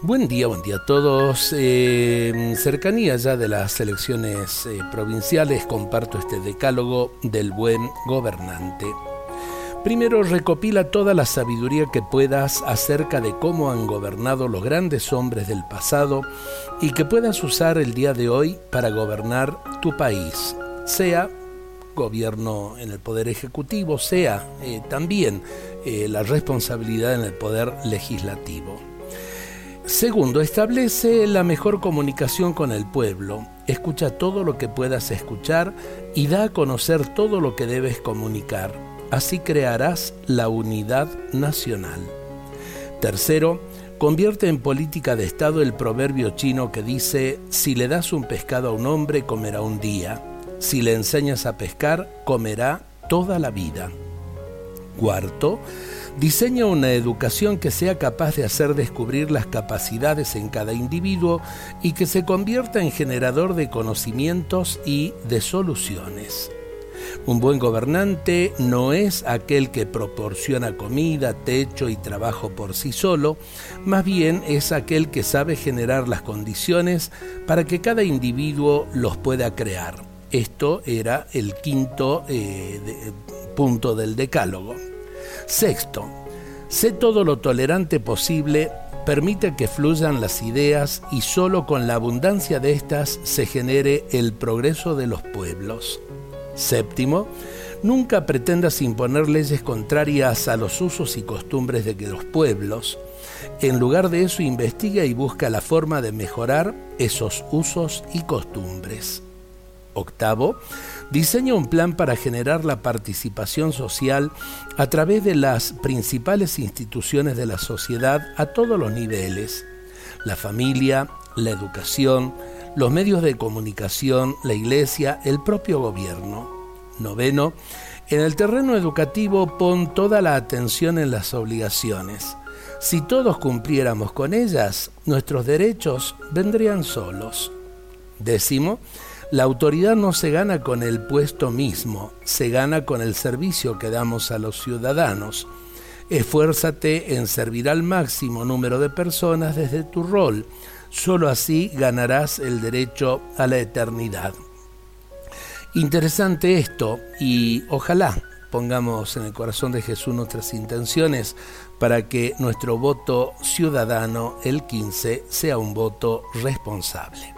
Buen día, buen día a todos. Eh, cercanía ya de las elecciones eh, provinciales, comparto este decálogo del buen gobernante. Primero, recopila toda la sabiduría que puedas acerca de cómo han gobernado los grandes hombres del pasado y que puedas usar el día de hoy para gobernar tu país, sea gobierno en el poder ejecutivo, sea eh, también la responsabilidad en el poder legislativo. Segundo, establece la mejor comunicación con el pueblo. Escucha todo lo que puedas escuchar y da a conocer todo lo que debes comunicar. Así crearás la unidad nacional. Tercero, convierte en política de Estado el proverbio chino que dice, si le das un pescado a un hombre, comerá un día. Si le enseñas a pescar, comerá toda la vida. Cuarto, diseña una educación que sea capaz de hacer descubrir las capacidades en cada individuo y que se convierta en generador de conocimientos y de soluciones. Un buen gobernante no es aquel que proporciona comida, techo y trabajo por sí solo, más bien es aquel que sabe generar las condiciones para que cada individuo los pueda crear. Esto era el quinto eh, punto del decálogo. Sexto, sé todo lo tolerante posible, permite que fluyan las ideas y solo con la abundancia de estas se genere el progreso de los pueblos. Séptimo, nunca pretendas imponer leyes contrarias a los usos y costumbres de los pueblos. En lugar de eso, investiga y busca la forma de mejorar esos usos y costumbres. Octavo, diseña un plan para generar la participación social a través de las principales instituciones de la sociedad a todos los niveles, la familia, la educación, los medios de comunicación, la iglesia, el propio gobierno. Noveno, en el terreno educativo pon toda la atención en las obligaciones. Si todos cumpliéramos con ellas, nuestros derechos vendrían solos. Décimo, la autoridad no se gana con el puesto mismo, se gana con el servicio que damos a los ciudadanos. Esfuérzate en servir al máximo número de personas desde tu rol. Solo así ganarás el derecho a la eternidad. Interesante esto y ojalá pongamos en el corazón de Jesús nuestras intenciones para que nuestro voto ciudadano el 15 sea un voto responsable.